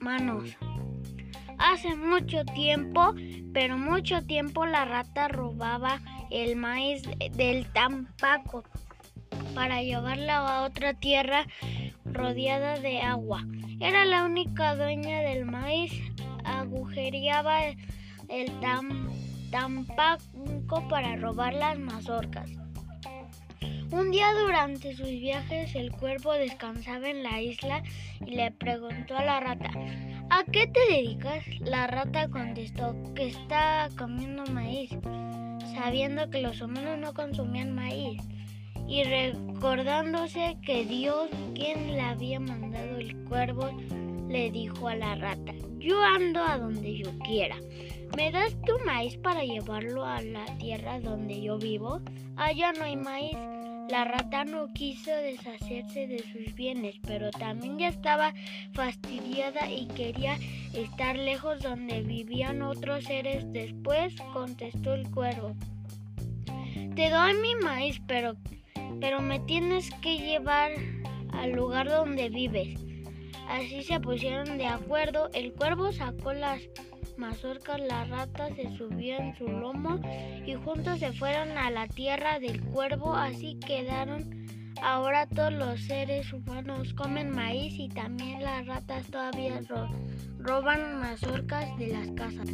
humanos. Hace mucho tiempo, pero mucho tiempo la rata robaba el maíz del tampaco para llevarla a otra tierra rodeada de agua. Era la única dueña del maíz. Agujereaba el tampaco para robar las mazorcas. Un día durante sus viajes el cuervo descansaba en la isla y le preguntó a la rata, ¿a qué te dedicas? La rata contestó que está comiendo maíz, sabiendo que los humanos no consumían maíz y recordándose que Dios, quien le había mandado el cuervo, le dijo a la rata, yo ando a donde yo quiera. ¿Me das tu maíz para llevarlo a la tierra donde yo vivo? Allá no hay maíz. La rata no quiso deshacerse de sus bienes, pero también ya estaba fastidiada y quería estar lejos donde vivían otros seres. Después contestó el cuervo. Te doy mi maíz, pero, pero me tienes que llevar al lugar donde vives. Así se pusieron de acuerdo. El cuervo sacó las mazorcas, la rata se subió en su lomo y juntos se fueron a la tierra del cuervo. Así quedaron. Ahora todos los seres humanos comen maíz y también las ratas todavía roban mazorcas de las casas.